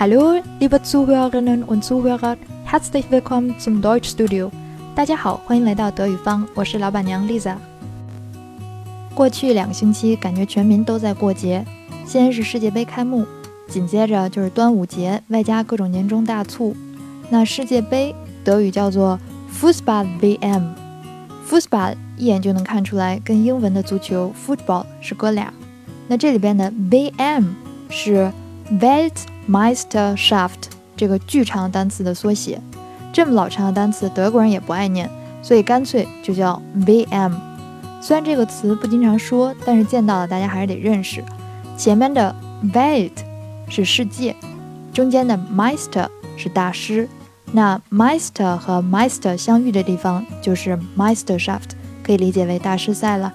Hallo, liebe Zuhörerinnen und Zuhörer, herzlich willkommen zum Deutschstudio。大家好，欢迎来到德语方，我是老板娘 Lisa。过去两个星期，感觉全民都在过节。先是世界杯开幕，紧接着就是端午节，外加各种年终大促。那世界杯德语叫做 Fußball WM。Fußball 一眼就能看出来，跟英文的足球 football 是哥俩。那这里边的 WM 是 West Meisterschaft 这个巨长单词的缩写。这么老长的单词，德国人也不爱念，所以干脆就叫 VM。虽然这个词不经常说，但是见到了大家还是得认识。前面的 Welt 是世界，中间的 Meister 是大师。那 Meister 和 Meister 相遇的地方就是 Meisterschaft，可以理解为大师赛了。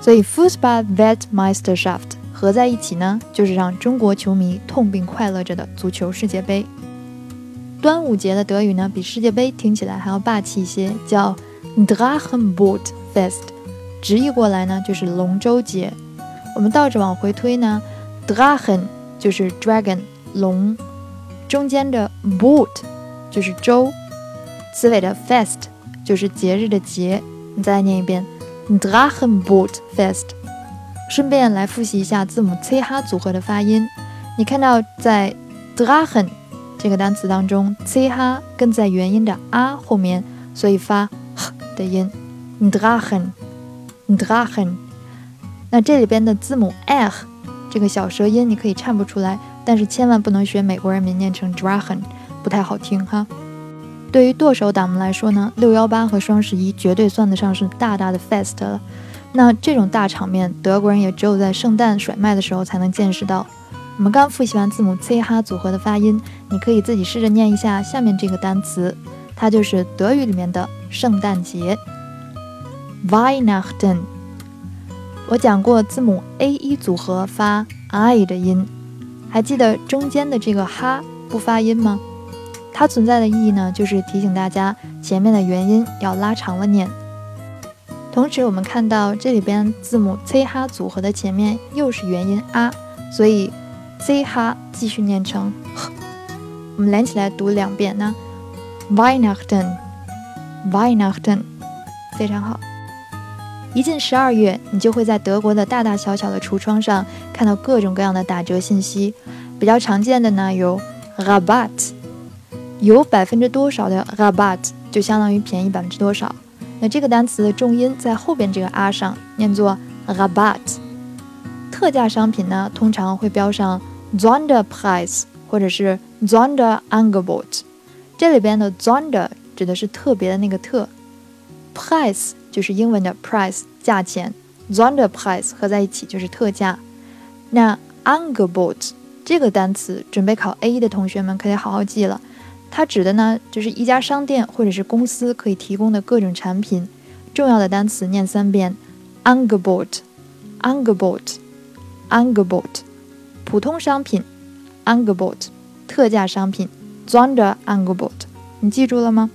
所以 Fußball Weltmeisterschaft 合在一起呢，就是让中国球迷痛并快乐着的足球世界杯。端午节的德语呢，比世界杯听起来还要霸气一些，叫 Drachenbootfest，直译过来呢就是龙舟节。我们倒着往回推呢，Drachen 就是 dragon 龙，中间的 boot 就是舟，词尾的 fest 就是节日的节。你再念一遍 Drachenbootfest。顺便来复习一下字母 ch 组合的发音。你看到在 Drachen 这个单词当中，ch 跟在元音的 a 后面，所以发 h 的音。Drachen，Drachen。那这里边的字母 h 这个小舌音你可以唱不出来，但是千万不能学美国人民念成 Drachen，不太好听哈。对于剁手党们来说呢，六幺八和双十一绝对算得上是大大的 fest 了。那这种大场面，德国人也只有在圣诞甩卖的时候才能见识到。我们刚复习完字母 ch 组合的发音，你可以自己试着念一下下面这个单词，它就是德语里面的圣诞节，Weihnachten。我讲过字母 a 一组合发 i 的音，还记得中间的这个哈不发音吗？它存在的意义呢，就是提醒大家前面的元音要拉长了念。同时，我们看到这里边字母 ch 组合的前面又是元音 a，所以 ch 继续念成。我们连起来读两遍呢，Weihnachten，Weihnachten，非常好。一进十二月，你就会在德国的大大小小的橱窗上看到各种各样的打折信息。比较常见的呢有 Rabatt，有百分之多少的 Rabatt 就相当于便宜百分之多少。这个单词的重音在后边这个 r 上，念作 rabat。特价商品呢，通常会标上 zonder price 或者是 zonder Angebot。这里边的 zonder 指的是特别的那个特，price 就是英文的 price 价钱 zonder price 合在一起就是特价。那 Angebot 这个单词，准备考 A 的同学们可得好好记了。它指的呢，就是一家商店或者是公司可以提供的各种产品。重要的单词念三遍：Angebot，Angebot，Angebot。普通商品：Angebot；特价商品：Sonderangebot。你记住了吗？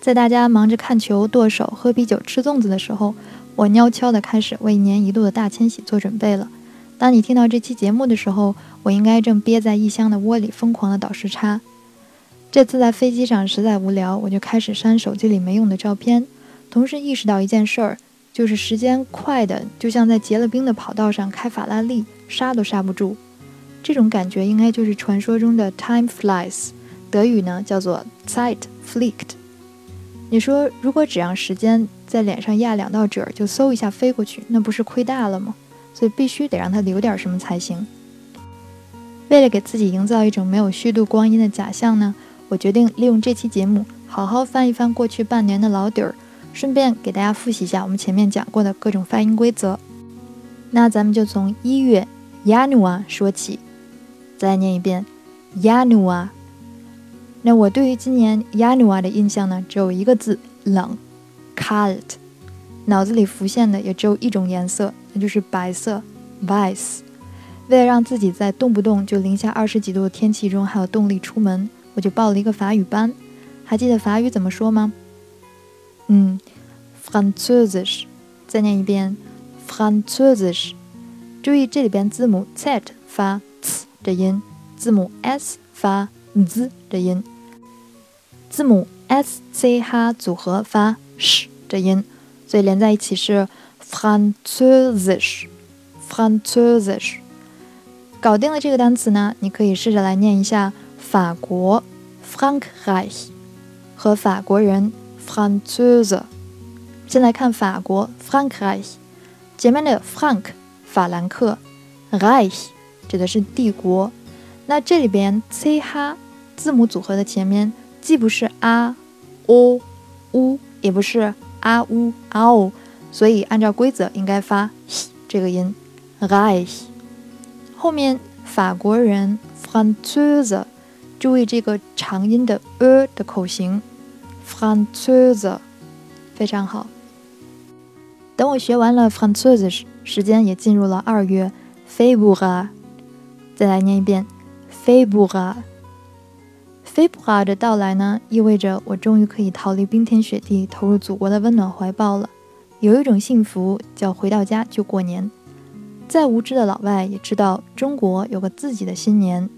在大家忙着看球、剁手、喝啤酒、吃粽子的时候，我悄悄地开始为一年一度的大迁徙做准备了。当你听到这期节目的时候，我应该正憋在异乡的窝里疯狂地倒时差。这次在飞机上实在无聊，我就开始删手机里没用的照片，同时意识到一件事儿，就是时间快的就像在结了冰的跑道上开法拉利，刹都刹不住。这种感觉应该就是传说中的 time flies，德语呢叫做 Zeit fliegt。你说，如果只让时间在脸上压两道褶，就嗖一下飞过去，那不是亏大了吗？所以必须得让它留点什么才行。为了给自己营造一种没有虚度光阴的假象呢？我决定利用这期节目，好好翻一翻过去半年的老底儿，顺便给大家复习一下我们前面讲过的各种发音规则。那咱们就从一月 Januar 说起，再念一遍 Januar。那我对于今年 Januar 的印象呢，只有一个字冷，kalt。脑子里浮现的也只有一种颜色，那就是白色，weiß。为了让自己在动不动就零下二十几度的天气中还有动力出门。我就报了一个法语班，还记得法语怎么说吗？嗯，Französisch，再念一遍，Französisch。注意这里边字母 z 发 ц 的音，字母 s 发 z 的音，字母 s c 哈组合发 sh 的音，所以连在一起是 Französisch，Französisch。搞定了这个单词呢，你可以试着来念一下法国 Frankreich 和法国人 Franzose。先来看法国 Frankreich，前面的 Frank 法兰克，Reich 指的是帝国。那这里边 c h 字母组合的前面既不是 a、o、u，也不是 a、u、ao，所以按照规则应该发 h 这个音 Reich。后面法国人 Franzose，注意这个长音的 e 的口型 Franzose，非常好。等我学完了 Franzose，时时间也进入了二月 February，再来念一遍 February。February 的到来呢，意味着我终于可以逃离冰天雪地，投入祖国的温暖怀抱了。有一种幸福叫回到家就过年。再无知的老外也知道，中国有个自己的新年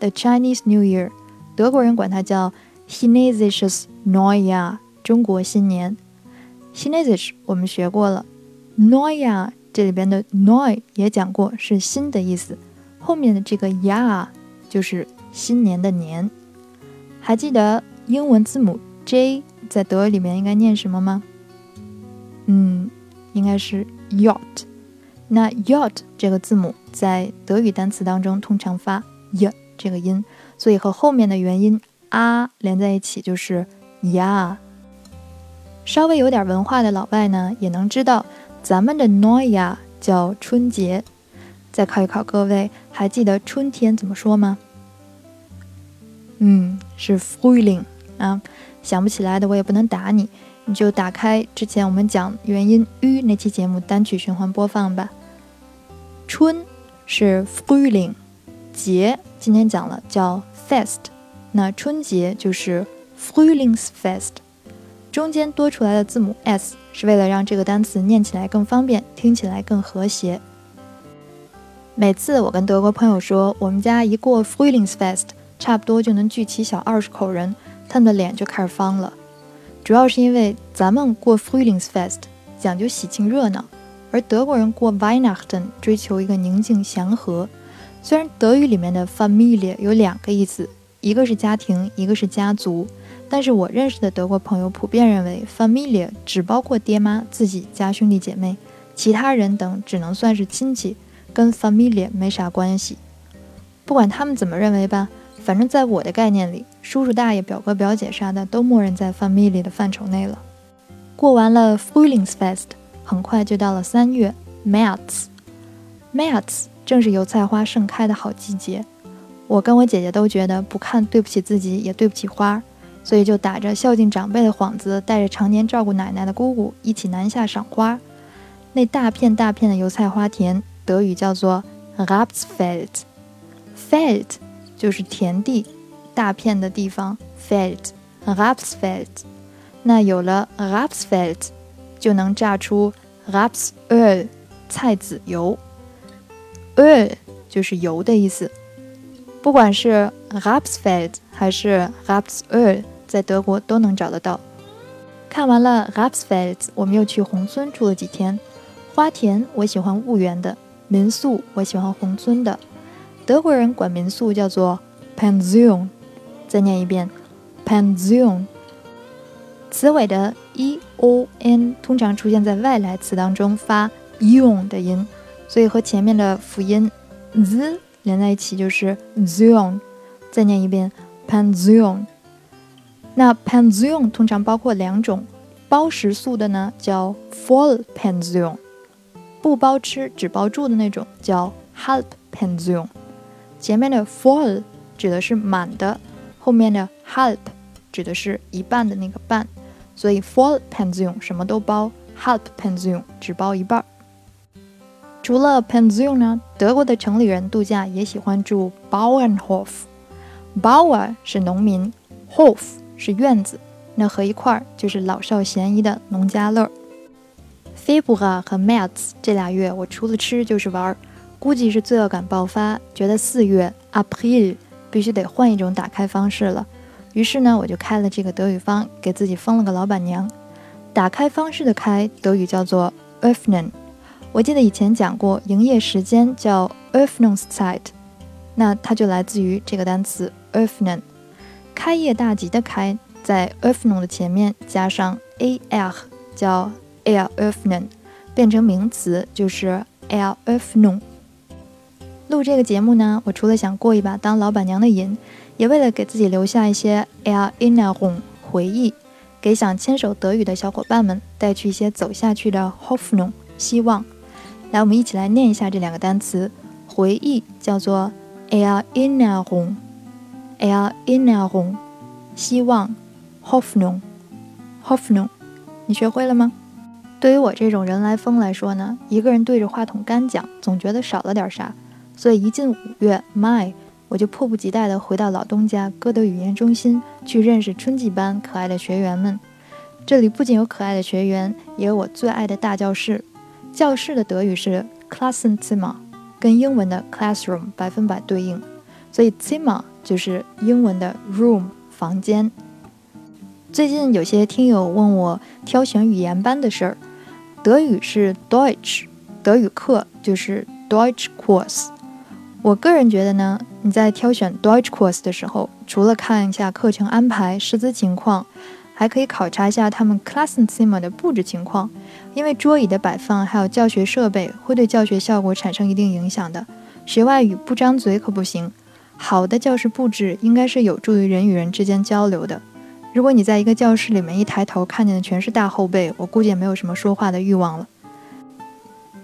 ，The Chinese New Year，德国人管它叫 Chinesisches Neujahr，中国新年。Chinesisch 我们学过了，Neujahr 这里边的 Neu 也讲过是新的意思，后面的这个 Ja 就是新年的年。还记得英文字母 J 在德语里面应该念什么吗？嗯，应该是 y a t。那 y a t 这个字母在德语单词当中通常发 y 这个音，所以和后面的元音 a 连在一起就是呀。稍微有点文化的老外呢，也能知道咱们的 Neujahr 叫春节。再考一考各位，还记得春天怎么说吗？嗯，是 Frühling 啊。想不起来的我也不能打你，你就打开之前我们讲元音 u 那期节目单曲循环播放吧。春是 Frühling，节今天讲了叫 Fest，那春节就是 Frühlingsfest。中间多出来的字母 s 是为了让这个单词念起来更方便，听起来更和谐。每次我跟德国朋友说我们家一过 Frühlingsfest，差不多就能聚齐小二十口人，他们的脸就开始方了。主要是因为咱们过 Frühlingsfest 讲究喜庆热闹，而德国人过 Weihnachten 追求一个宁静祥和。虽然德语里面的 Familie 有两个意思，一个是家庭，一个是家族。但是我认识的德国朋友普遍认为，familia 只包括爹妈、自己加兄弟姐妹，其他人等只能算是亲戚，跟 familia 没啥关系。不管他们怎么认为吧，反正在我的概念里，叔叔大爷、表哥表姐啥的都默认在 familia 的范畴内了。过完了 Frühlingsfest，很快就到了三月 März。März 正是油菜花盛开的好季节，我跟我姐姐都觉得不看对不起自己，也对不起花。所以就打着孝敬长辈的幌子，带着常年照顾奶奶的姑姑一起南下赏花。那大片大片的油菜花田，德语叫做 Rapsfeld，Feld 就是田地，大片的地方 Feld，Rapsfeld。那有了 Rapsfeld，就能榨出 Rapsöl 菜籽油 ö 就是油的意思。不管是 Rapsfeld 还是 r a p s ö。在德国都能找得到。看完了 Rapsfeld，我们又去宏村住了几天。花田我喜欢婺源的，民宿我喜欢宏村的。德国人管民宿叫做 Pension。再念一遍 Pension。词尾的 e o n 通常出现在外来词当中发 ion 的音，所以和前面的辅音 z 连在一起就是 zion。再念一遍 Pension。那 pension 通常包括两种，包食宿的呢叫 full pension，不包吃只包住的那种叫 halb pension。前面的 full 指的是满的，后面的 halb 指的是一半的那个半，所以 full pension 什么都包，halb pension 只包一半。除了 pension 呢，德国的城里人度假也喜欢住 Bauernhof。Bauer 是农民，Hof。是院子，那合一块儿就是老少咸宜的农家乐。Februar 和 März 这俩月，我除了吃就是玩儿，估计是罪恶感爆发，觉得四月 April 必须得换一种打开方式了。于是呢，我就开了这个德语方，给自己封了个老板娘。打开方式的开，德语叫做 öffnen。我记得以前讲过，营业时间叫 Öffnungszeit，那它就来自于这个单词 öffnen。开业大吉的开，在 öffnen 的前面加上 a r，叫 eröffnen，变成名词就是 eröffnung。录这个节目呢，我除了想过一把当老板娘的瘾，也为了给自己留下一些 Erinnerung 回忆，给想牵手德语的小伙伴们带去一些走下去的 Hoffnung 希望。来，我们一起来念一下这两个单词。回忆叫做 Erinnerung，Erinnerung，希望 Hoffnung，Hoffnung，你学会了吗？对于我这种人来疯来说呢，一个人对着话筒干讲，总觉得少了点啥。所以一进五月，my，我就迫不及待地回到老东家歌德语言中心，去认识春季班可爱的学员们。这里不仅有可爱的学员，也有我最爱的大教室。教室的德语是 Klassenzimmer，跟英文的 classroom 百分百对应，所以 Zimmer 就是英文的 room 房间。最近有些听友问我挑选语言班的事儿，德语是 Deutsch，德语课就是 Deutsch Kurs。我个人觉得呢，你在挑选 Deutsch Kurs 的时候，除了看一下课程安排、师资情况。还可以考察一下他们 Klassenzimmer 的布置情况，因为桌椅的摆放还有教学设备会对教学效果产生一定影响的。学外语不张嘴可不行。好的教室布置应该是有助于人与人之间交流的。如果你在一个教室里面一抬头看见的全是大后背，我估计也没有什么说话的欲望了。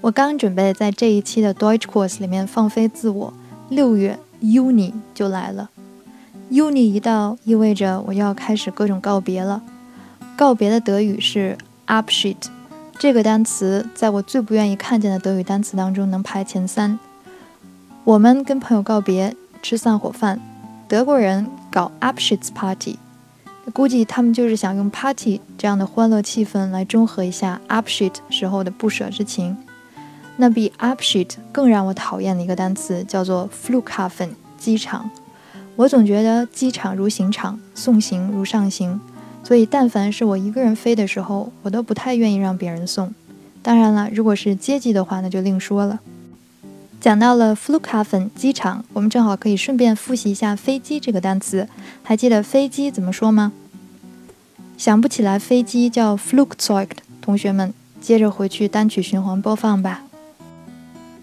我刚准备在这一期的 Deutsch Course 里面放飞自我，六月 Uni 就来了。Uni 一到，意味着我要开始各种告别了。告别的德语是 Abschied，这个单词在我最不愿意看见的德语单词当中能排前三。我们跟朋友告别，吃散伙饭，德国人搞 Abschiedsparty，估计他们就是想用 party 这样的欢乐气氛来中和一下 Abschied 时候的不舍之情。那比 Abschied 更让我讨厌的一个单词叫做 Flughafen，机场。我总觉得机场如行场，送行如上行，所以但凡是我一个人飞的时候，我都不太愿意让别人送。当然了，如果是接机的话，那就另说了。讲到了 Flughafen 机场，我们正好可以顺便复习一下飞机这个单词。还记得飞机怎么说吗？想不起来飞机叫 Flugzeug 同学们，接着回去单曲循环播放吧。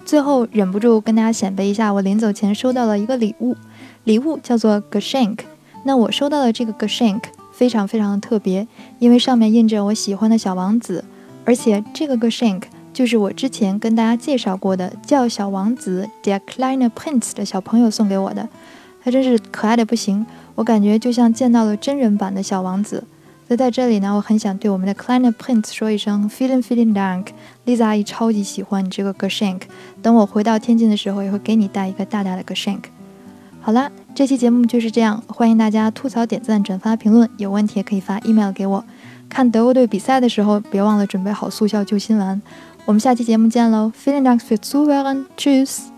最后忍不住跟大家显摆一下，我临走前收到了一个礼物。礼物叫做 Geschenk，那我收到的这个 Geschenk 非常非常的特别，因为上面印着我喜欢的小王子，而且这个 Geschenk 就是我之前跟大家介绍过的叫小王子 Der kleine Prinz 的小朋友送给我的，他真是可爱的不行，我感觉就像见到了真人版的小王子。所以在这里呢，我很想对我们的 Kleine Prince 说一声 Feeling Feeling Dank，Lisa 阿姨超级喜欢你这个 Geschenk，等我回到天津的时候也会给你带一个大大的 Geschenk。好啦，这期节目就是这样。欢迎大家吐槽、点赞、转发、评论，有问题也可以发 email 给我。看德国队比赛的时候，别忘了准备好速效救心丸。我们下期节目见喽！Vielen Dank fürs Zuhören. Tschüss.